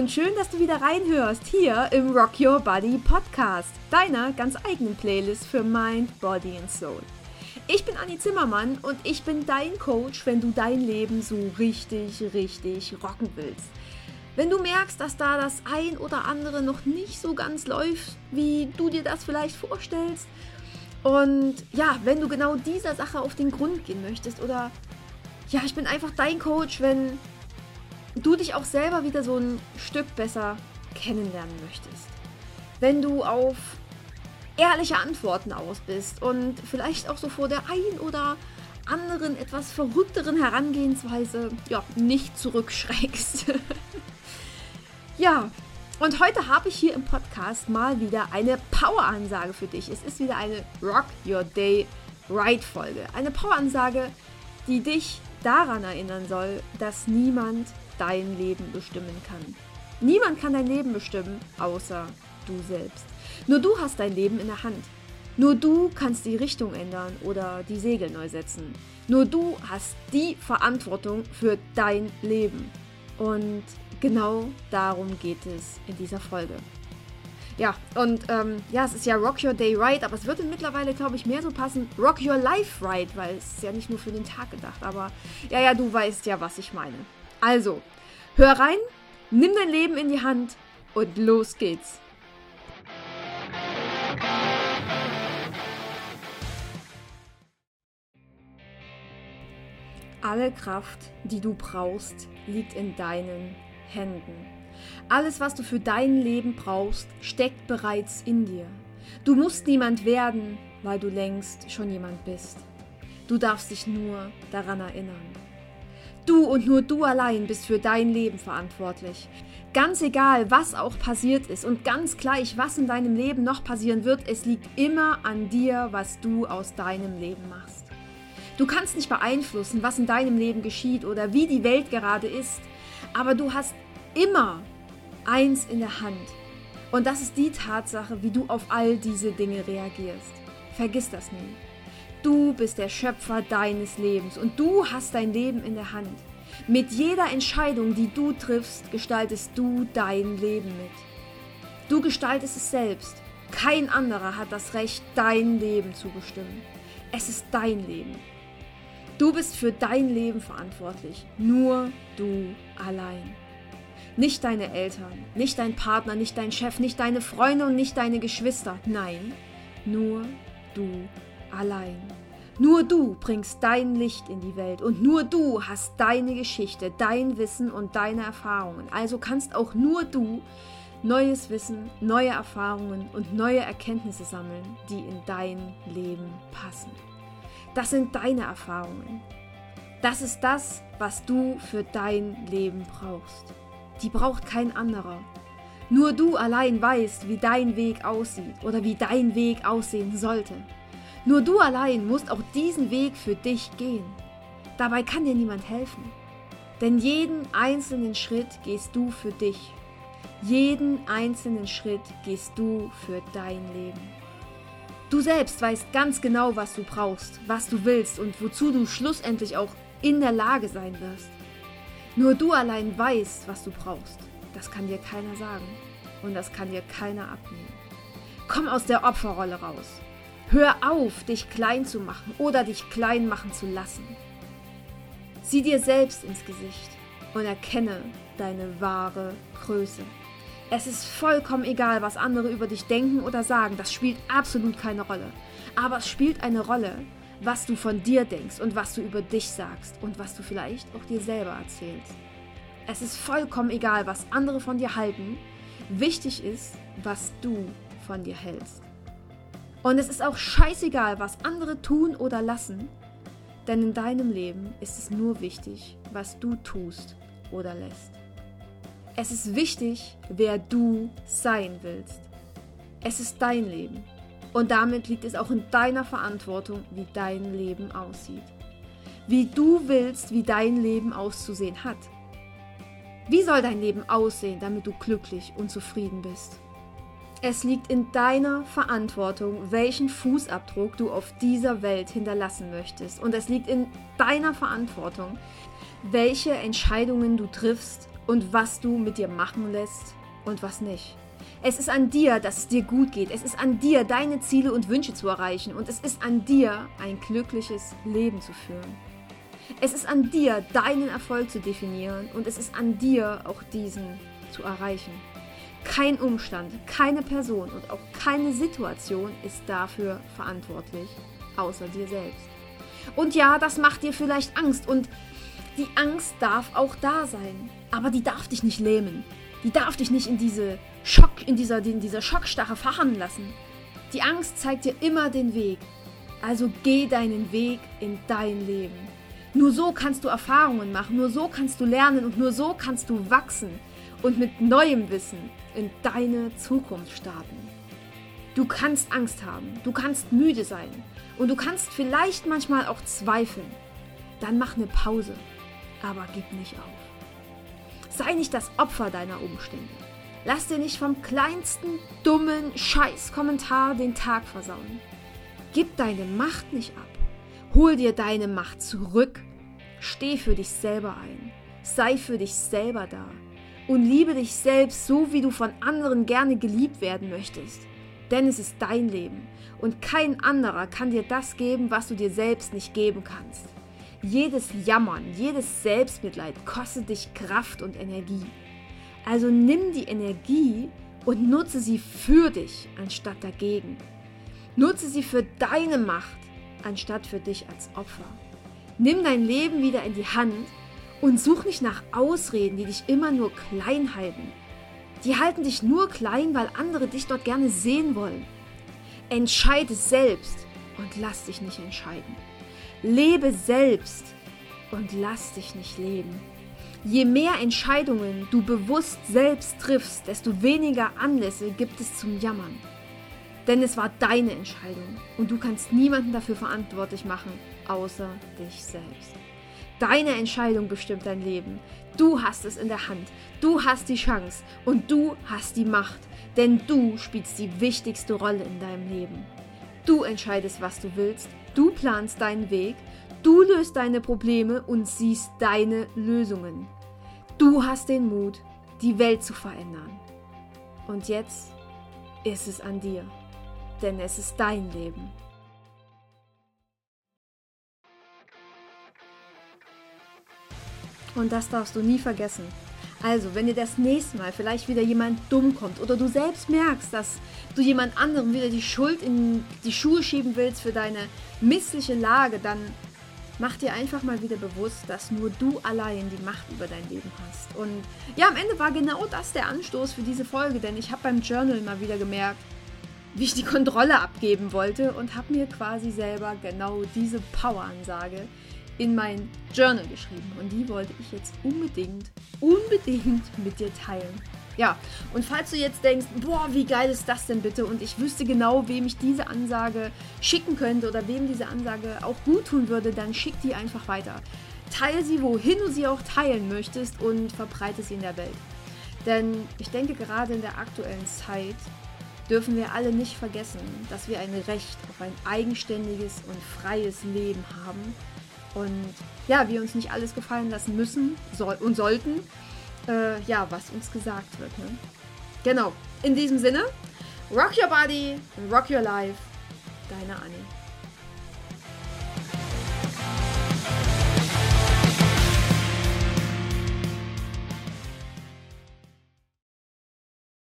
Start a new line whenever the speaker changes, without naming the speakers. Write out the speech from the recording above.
und schön, dass du wieder reinhörst hier im Rock Your Body Podcast, deiner ganz eigenen Playlist für Mind, Body and Soul. Ich bin Anni Zimmermann und ich bin dein Coach, wenn du dein Leben so richtig, richtig rocken willst. Wenn du merkst, dass da das ein oder andere noch nicht so ganz läuft, wie du dir das vielleicht vorstellst, und ja, wenn du genau dieser Sache auf den Grund gehen möchtest oder ja, ich bin einfach dein Coach, wenn du dich auch selber wieder so ein Stück besser kennenlernen möchtest. Wenn du auf ehrliche Antworten aus bist und vielleicht auch so vor der ein oder anderen etwas verrückteren Herangehensweise ja, nicht zurückschreckst. ja, und heute habe ich hier im Podcast mal wieder eine Power-Ansage für dich. Es ist wieder eine Rock Your Day Right Folge. Eine Power-Ansage, die dich daran erinnern soll, dass niemand dein Leben bestimmen kann. Niemand kann dein Leben bestimmen, außer du selbst. Nur du hast dein Leben in der Hand. Nur du kannst die Richtung ändern oder die Segel neu setzen. Nur du hast die Verantwortung für dein Leben. Und genau darum geht es in dieser Folge. Ja, und ähm, ja, es ist ja Rock Your Day Right, aber es würde mittlerweile, glaube ich, mehr so passen Rock Your Life Right, weil es ist ja nicht nur für den Tag gedacht, aber ja, ja, du weißt ja, was ich meine. Also, hör rein, nimm dein Leben in die Hand und los geht's. Alle Kraft, die du brauchst, liegt in deinen Händen. Alles, was du für dein Leben brauchst, steckt bereits in dir. Du musst niemand werden, weil du längst schon jemand bist. Du darfst dich nur daran erinnern. Du und nur du allein bist für dein Leben verantwortlich. Ganz egal, was auch passiert ist und ganz gleich, was in deinem Leben noch passieren wird, es liegt immer an dir, was du aus deinem Leben machst. Du kannst nicht beeinflussen, was in deinem Leben geschieht oder wie die Welt gerade ist, aber du hast immer eins in der Hand. Und das ist die Tatsache, wie du auf all diese Dinge reagierst. Vergiss das nie. Du bist der Schöpfer deines Lebens und du hast dein Leben in der Hand. Mit jeder Entscheidung, die du triffst, gestaltest du dein Leben mit. Du gestaltest es selbst. Kein anderer hat das Recht, dein Leben zu bestimmen. Es ist dein Leben. Du bist für dein Leben verantwortlich. Nur du allein. Nicht deine Eltern, nicht dein Partner, nicht dein Chef, nicht deine Freunde und nicht deine Geschwister. Nein, nur du allein. Nur du bringst dein Licht in die Welt und nur du hast deine Geschichte, dein Wissen und deine Erfahrungen. Also kannst auch nur du neues Wissen, neue Erfahrungen und neue Erkenntnisse sammeln, die in dein Leben passen. Das sind deine Erfahrungen. Das ist das, was du für dein Leben brauchst die braucht kein anderer. Nur du allein weißt, wie dein Weg aussieht oder wie dein Weg aussehen sollte. Nur du allein musst auch diesen Weg für dich gehen. Dabei kann dir niemand helfen. Denn jeden einzelnen Schritt gehst du für dich. Jeden einzelnen Schritt gehst du für dein Leben. Du selbst weißt ganz genau, was du brauchst, was du willst und wozu du schlussendlich auch in der Lage sein wirst. Nur du allein weißt, was du brauchst. Das kann dir keiner sagen. Und das kann dir keiner abnehmen. Komm aus der Opferrolle raus. Hör auf, dich klein zu machen oder dich klein machen zu lassen. Sieh dir selbst ins Gesicht und erkenne deine wahre Größe. Es ist vollkommen egal, was andere über dich denken oder sagen. Das spielt absolut keine Rolle. Aber es spielt eine Rolle, was du von dir denkst und was du über dich sagst und was du vielleicht auch dir selber erzählst. Es ist vollkommen egal, was andere von dir halten. Wichtig ist, was du von dir hältst. Und es ist auch scheißegal, was andere tun oder lassen, denn in deinem Leben ist es nur wichtig, was du tust oder lässt. Es ist wichtig, wer du sein willst. Es ist dein Leben und damit liegt es auch in deiner Verantwortung, wie dein Leben aussieht. Wie du willst, wie dein Leben auszusehen hat. Wie soll dein Leben aussehen, damit du glücklich und zufrieden bist? Es liegt in deiner Verantwortung, welchen Fußabdruck du auf dieser Welt hinterlassen möchtest. Und es liegt in deiner Verantwortung, welche Entscheidungen du triffst und was du mit dir machen lässt und was nicht. Es ist an dir, dass es dir gut geht. Es ist an dir, deine Ziele und Wünsche zu erreichen. Und es ist an dir, ein glückliches Leben zu führen. Es ist an dir, deinen Erfolg zu definieren. Und es ist an dir, auch diesen zu erreichen. Kein Umstand, keine Person und auch keine Situation ist dafür verantwortlich, außer dir selbst. Und ja, das macht dir vielleicht Angst und die Angst darf auch da sein, aber die darf dich nicht lähmen. Die darf dich nicht in diese In dieser, in dieser Schockstarre fahren lassen. Die Angst zeigt dir immer den Weg. Also geh deinen Weg in dein Leben. Nur so kannst du Erfahrungen machen, nur so kannst du lernen und nur so kannst du wachsen und mit neuem Wissen in deine Zukunft starten. Du kannst Angst haben, du kannst müde sein und du kannst vielleicht manchmal auch zweifeln. Dann mach eine Pause, aber gib nicht auf. Sei nicht das Opfer deiner Umstände. Lass dir nicht vom kleinsten dummen Scheißkommentar den Tag versauen. Gib deine Macht nicht ab. Hol dir deine Macht zurück. Steh für dich selber ein. Sei für dich selber da. Und liebe dich selbst so, wie du von anderen gerne geliebt werden möchtest. Denn es ist dein Leben. Und kein anderer kann dir das geben, was du dir selbst nicht geben kannst. Jedes Jammern, jedes Selbstmitleid kostet dich Kraft und Energie. Also nimm die Energie und nutze sie für dich anstatt dagegen. Nutze sie für deine Macht anstatt für dich als Opfer. Nimm dein Leben wieder in die Hand und such nicht nach Ausreden, die dich immer nur klein halten. Die halten dich nur klein, weil andere dich dort gerne sehen wollen. Entscheide selbst und lass dich nicht entscheiden. Lebe selbst und lass dich nicht leben. Je mehr Entscheidungen du bewusst selbst triffst, desto weniger Anlässe gibt es zum Jammern. Denn es war deine Entscheidung und du kannst niemanden dafür verantwortlich machen, außer dich selbst. Deine Entscheidung bestimmt dein Leben. Du hast es in der Hand. Du hast die Chance und du hast die Macht. Denn du spielst die wichtigste Rolle in deinem Leben. Du entscheidest, was du willst. Du planst deinen Weg Du löst deine Probleme und siehst deine Lösungen. Du hast den Mut, die Welt zu verändern. Und jetzt ist es an dir, denn es ist dein Leben. Und das darfst du nie vergessen. Also, wenn dir das nächste Mal vielleicht wieder jemand dumm kommt oder du selbst merkst, dass du jemand anderem wieder die Schuld in die Schuhe schieben willst für deine missliche Lage, dann mach dir einfach mal wieder bewusst, dass nur du allein die Macht über dein Leben hast. Und ja, am Ende war genau das der Anstoß für diese Folge, denn ich habe beim Journal mal wieder gemerkt, wie ich die Kontrolle abgeben wollte und habe mir quasi selber genau diese Power-Ansage in mein Journal geschrieben. Und die wollte ich jetzt unbedingt, unbedingt mit dir teilen. Ja, und falls du jetzt denkst, boah, wie geil ist das denn bitte? Und ich wüsste genau, wem ich diese Ansage schicken könnte oder wem diese Ansage auch gut tun würde, dann schick die einfach weiter. Teile sie, wohin du sie auch teilen möchtest und verbreite sie in der Welt. Denn ich denke, gerade in der aktuellen Zeit dürfen wir alle nicht vergessen, dass wir ein Recht auf ein eigenständiges und freies Leben haben. Und ja, wir uns nicht alles gefallen lassen müssen und sollten äh, ja, was uns gesagt wird. Ne? Genau. In diesem Sinne, rock your body, rock your life. Deine Annie.